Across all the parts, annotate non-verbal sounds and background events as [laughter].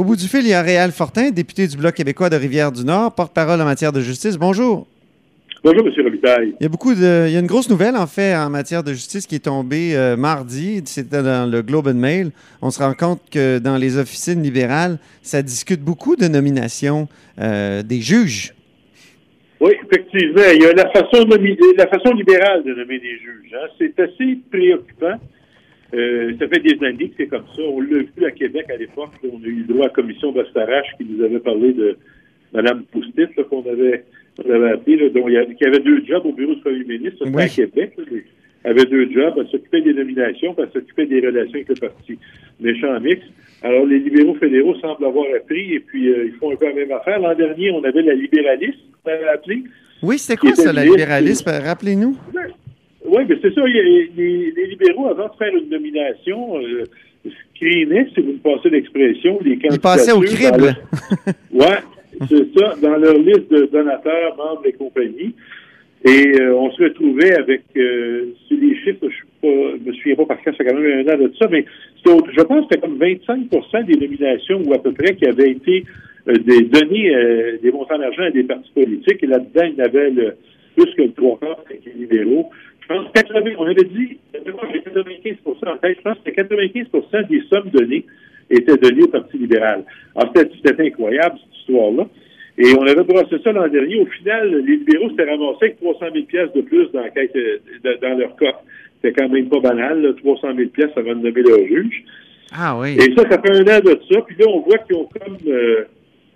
Au bout du fil, il y a Réal Fortin, député du Bloc québécois de Rivière-du-Nord, porte-parole en matière de justice. Bonjour. Bonjour, M. Robitaille. Il y a beaucoup de, il y a une grosse nouvelle, en fait, en matière de justice qui est tombée euh, mardi. C'était dans le Globe and Mail. On se rend compte que dans les officines libérales, ça discute beaucoup de nominations euh, des juges. Oui, effectivement. Il y a la façon, la façon libérale de nommer des juges. Hein. C'est assez préoccupant. Euh, ça fait des années que c'est comme ça. On l'a vu à Québec à l'époque. On a eu le droit à la commission Bastarache qui nous avait parlé de Mme Poustit, qu'on avait, on avait appelé, là, dont il y avait, qui avait deux jobs au bureau du premier ministre. C'était à Québec. elle avait deux jobs. Elle s'occupait des nominations, elle s'occupait des relations avec le parti méchant mix. Alors, les libéraux fédéraux semblent avoir appris et puis euh, ils font un peu la même affaire. L'an dernier, on avait la libéraliste, on avait appelé. Oui, c'était quoi ça, la libéraliste? Rappelez-nous. Oui, mais c'est ça. Les, les, libéraux, avant de faire une nomination, euh, screenaient, si vous me passez l'expression, les candidats. Ils passaient au crible. [laughs] Oui, c'est ça, dans leur liste de donateurs, membres et compagnies. Et euh, on se retrouvait avec, euh, sur les chiffres, je ne me souviens pas parce que ça fait quand même un an de ça, mais je pense que c'était comme 25% des nominations ou à peu près qui avaient été euh, des, données, euh, des montants d'argent à des partis politiques. Et là-dedans, il y avait le, plus que le trois quarts avec les libéraux. Je pense que 80, on avait dit, 95 en tête, je pense que 95% des sommes données étaient données au Parti libéral. Alors, c'était incroyable, cette histoire-là. Et on avait brossé ça l'an dernier. Au final, les libéraux s'étaient ramassés avec 300 000 de plus dans, euh, dans leur coffre. C'était quand même pas banal, là, 300 000 avant de nommer leur juge. Ah oui. Et ça, ça fait un an de ça. Puis là, on voit qu'ils ont comme euh,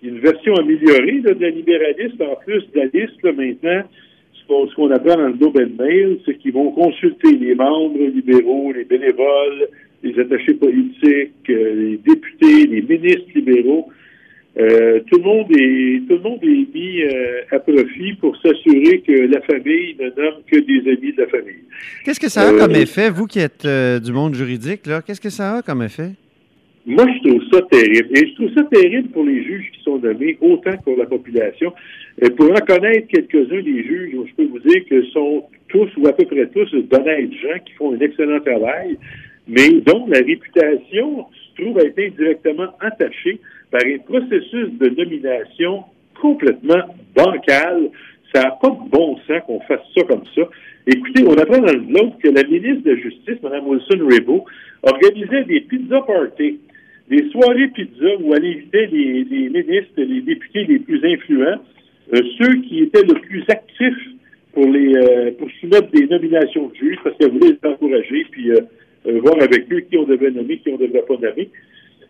une version améliorée de la libéraliste. En plus de la liste, là, maintenant, ce qu'on apprend dans le Globe Mail, c'est qu'ils vont consulter les membres libéraux, les bénévoles, les attachés politiques, euh, les députés, les ministres libéraux euh, tout le monde est tout le monde est mis euh, à profit pour s'assurer que la famille ne nomme que des amis de la famille. Qu'est-ce que ça a comme effet, vous qui êtes du monde juridique, là, qu'est-ce que ça a comme effet? Moi, je trouve ça terrible. Et je trouve ça terrible pour les juges qui sont nommés, autant que pour la population. Et pour en connaître quelques-uns des juges, je peux vous dire que sont tous, ou à peu près tous, d'honnêtes gens qui font un excellent travail, mais dont la réputation se trouve à être indirectement attachée par un processus de nomination complètement bancal. Ça n'a pas de bon sens qu'on fasse ça comme ça. Écoutez, on apprend dans le blog que la ministre de la Justice, Mme Wilson-Raybould, organisait des pizza parties, des soirées pizza où elle invitait les, ministres, les députés les plus influents, euh, ceux qui étaient le plus actifs pour les euh, pour soumettre des nominations de juges parce qu'elle voulait les encourager puis euh, voir avec eux qui on devait nommer, qui on devait pas nommer.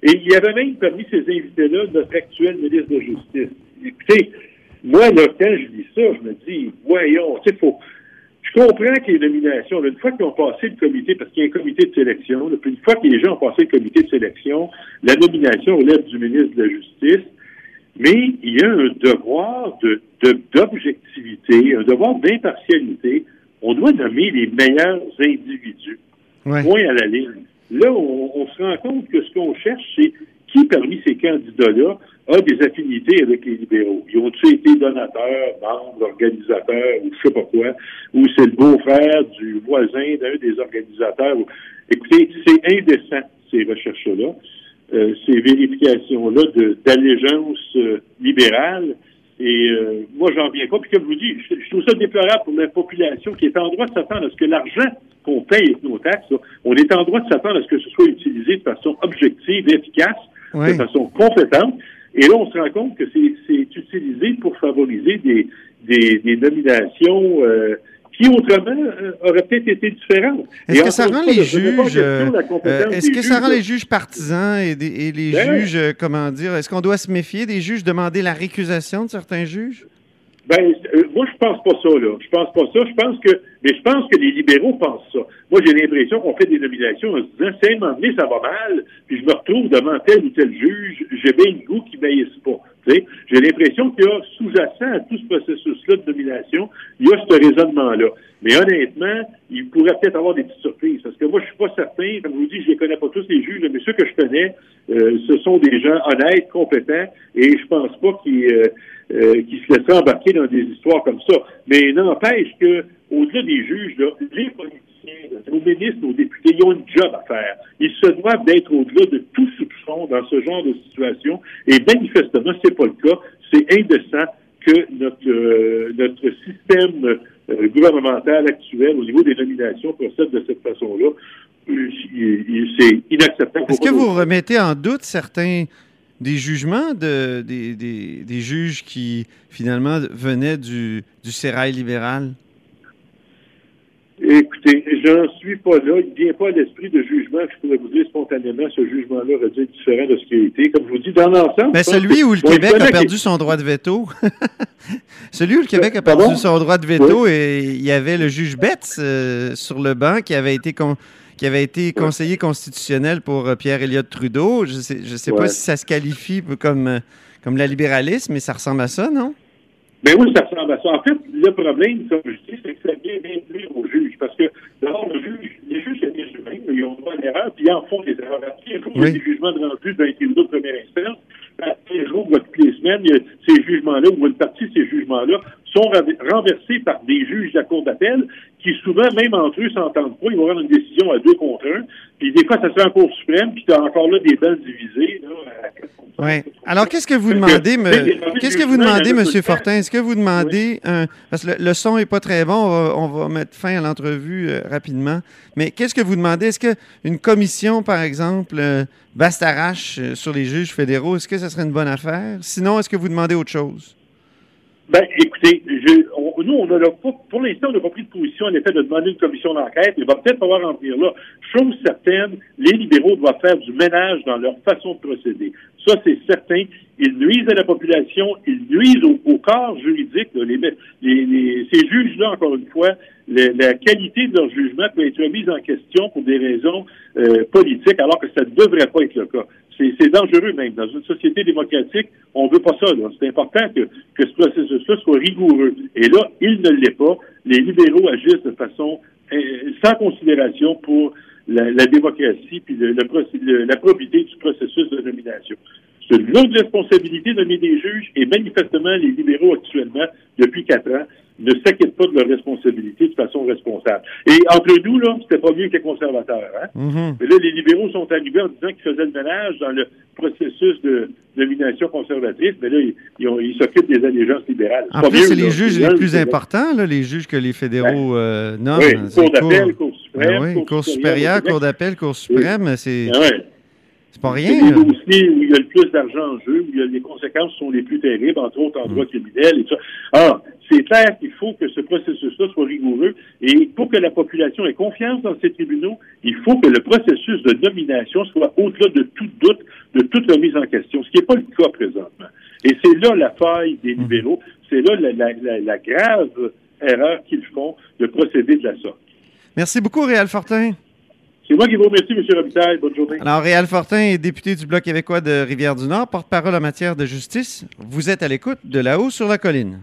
Et il y avait même parmi ces invités-là notre actuel ministre de Justice. Écoutez, moi, là, quand je dis ça, je me dis, voyons, tu sais, faut. Comprends que les nominations, une fois qu'ils ont passé le comité, parce qu'il y a un comité de sélection, une fois que les gens ont passé le comité de sélection, la nomination relève du ministre de la Justice, mais il y a un devoir de, d'objectivité, un devoir d'impartialité. On doit nommer les meilleurs individus. Point à la ligne. Là, on, se rend compte que ce qu'on cherche, c'est qui parmi ces candidats-là a des affinités avec les libéraux. Ils ont-ils été donateurs, membres, organisateurs, ou je sais pas quoi, ou c'est le beau-frère du voisin d'un des organisateurs. Écoutez, c'est indécent, ces recherches-là, euh, ces vérifications-là d'allégeance euh, libérale. Et euh, moi, j'en viens pas. Puis comme je vous dis, je, trouve ça déplorable pour la population qui est en droit de s'attendre à ce que l'argent qu'on paye avec nos taxes, on est en droit de s'attendre à ce que ce soit utilisé de façon objective, efficace, de façon compétente. Et là, on se rend compte que c'est utilisé pour favoriser des, des, des nominations euh, qui autrement euh, auraient peut-être été différentes. Est-ce que ça rend les juges euh, Est-ce que ça rend les juges partisans et, et les ben juges, comment dire, est-ce qu'on doit se méfier des juges, demander la récusation de certains juges? Ben, euh, moi, je pense pas ça, là. Je pense pas ça. Je pense que, mais je pense que les libéraux pensent ça. Moi, j'ai l'impression qu'on fait des nominations en se disant, moment donné, ça va mal, puis je me retrouve devant tel ou tel juge, j'ai bien le goût qui m'aillisse pas. J'ai l'impression qu'il y a sous-jacent à tout ce processus-là de nomination, il y a ce raisonnement-là. Mais honnêtement, il pourrait peut-être avoir des petites surprises. Parce que moi, je suis pas certain, comme je vous dis, je les connais pas tous les juges, mais ceux que je connais, euh, ce sont des gens honnêtes, compétents, et je pense pas qu'ils euh, euh, se laisseraient embarquer dans des histoires comme ça. Mais n'empêche que, au-delà des juges, là, les politiciens, nos ministres, nos députés, ils ont une job à faire. Ils se doivent d'être au-delà de tout soupçon dans ce genre de situation. Et manifestement, c'est pas le cas. C'est indécent que notre, notre système euh, gouvernemental actuel au niveau des nominations procède de cette façon-là. Euh, c'est inacceptable. Est-ce que vous remettez en doute certains des jugements de, des, des, des juges qui finalement venaient du, du sérail libéral? Écoutez, j'en suis pas là. Il ne vient pas à l'esprit de jugement que je pourrais vous dire spontanément ce jugement-là aurait dû être différent de ce qui a été. Comme je vous dis, dans l'ensemble. Mais [laughs] celui où le Québec a perdu son droit de veto. celui où le Québec a perdu son droit de veto et il y avait le juge Betts euh, sur le banc qui avait été qui avait été conseiller constitutionnel pour euh, pierre Elliott Trudeau. Je ne sais, je sais pas si ça se qualifie comme, euh, comme la libéralisme, mais ça ressemble à ça, non? Mais oui, ça ressemble à ça. En fait, le problème, comme je dis, c'est que ça vient d'induire aux juges. Parce que, d'abord, le juge, les juges, c'est des humains, ils ont droit à l'erreur, puis ils en font des erreurs. Il y a des jugements de rendus dans les tribunaux de première instance. Les jours, toutes les semaines, il y a ces jugements-là, ou une partie de ces jugements-là, sont renversés par des juges de la Cour d'appel qui, souvent, même entre eux, s'entendent pas. Ils vont rendre une décision à deux contre un. Puis des fois, ça se fait en Cour suprême, puis tu as encore là des balles divisées. Oui. Alors, qu'est-ce que vous demandez, me... qu'est-ce que vous demandez, M. Fortin? Est-ce que vous demandez un. Parce que le, son n'est pas très bon, on va, mettre fin à l'entrevue euh, rapidement. Mais qu'est-ce que vous demandez? Est-ce qu'une commission, par exemple, euh, Bastarache euh, sur les juges fédéraux, est-ce que ce serait une bonne affaire? Sinon, est-ce que vous demandez autre chose? Ben, écoutez, nous, on a pas, pour l'instant, on n'a pas pris de position en effet de demander une commission d'enquête. Il va peut-être falloir en venir là. Chose certaine, les libéraux doivent faire du ménage dans leur façon de procéder. Ça, c'est certain. Ils nuisent à la population, ils nuisent au, corps juridique. Les, les, ces juges-là, encore une fois, la qualité de leur jugement peut être remise en question pour des raisons euh, politiques, alors que ça ne devrait pas être le cas. C'est dangereux même. Dans une société démocratique, on veut pas ça. C'est important que, que ce processus-là soit rigoureux. Et là, il ne l'est pas. Les libéraux agissent de façon euh, sans considération pour la, démocratie puis le, la probité du processus de nomination. C'est une lourde responsabilité de nommer des juges et manifestement, les libéraux actuellement, depuis quatre ans, ne s'inquiètent pas de leur responsabilité de façon responsable. Et entre nous, là, c'était pas mieux que les conservateurs. Hein? Mm-hmm. Mais là, les libéraux sont arrivés en disant qu'ils faisaient le ménage dans le processus de nomination conservatrice, mais là, ils s'occupent des allégeances libérales. En plus, c'est les juges les plus importants, là, les juges que les fédéraux euh, nomment. Oui, Cour d'appel, suprême. Ben oui, Cour supérieure, Cour d'appel, Cour suprême, c'est... Ben c'est pas rien. C'est où il y a le plus d'argent en jeu, où les conséquences sont les plus terribles, entre autres en droit criminel et ça. Alors, c'est clair qu'il faut que ce processus-là soit rigoureux et pour que la population ait confiance dans ces tribunaux, il faut que le processus de nomination soit au-delà de tout doute, de toute remise en question, ce qui n'est pas le cas présentement. Et c'est là la faille des libéraux, c'est là la, grave erreur qu'ils font de procéder de la sorte. Merci beaucoup, Réal Fortin. C'est moi qui vous remercie, M. Robitaille. Bonne journée. Alors, Réal Fortin est député du Bloc québécois de Rivière-du-Nord, porte-parole en matière de justice. Vous êtes à l'écoute de là-haut sur la colline.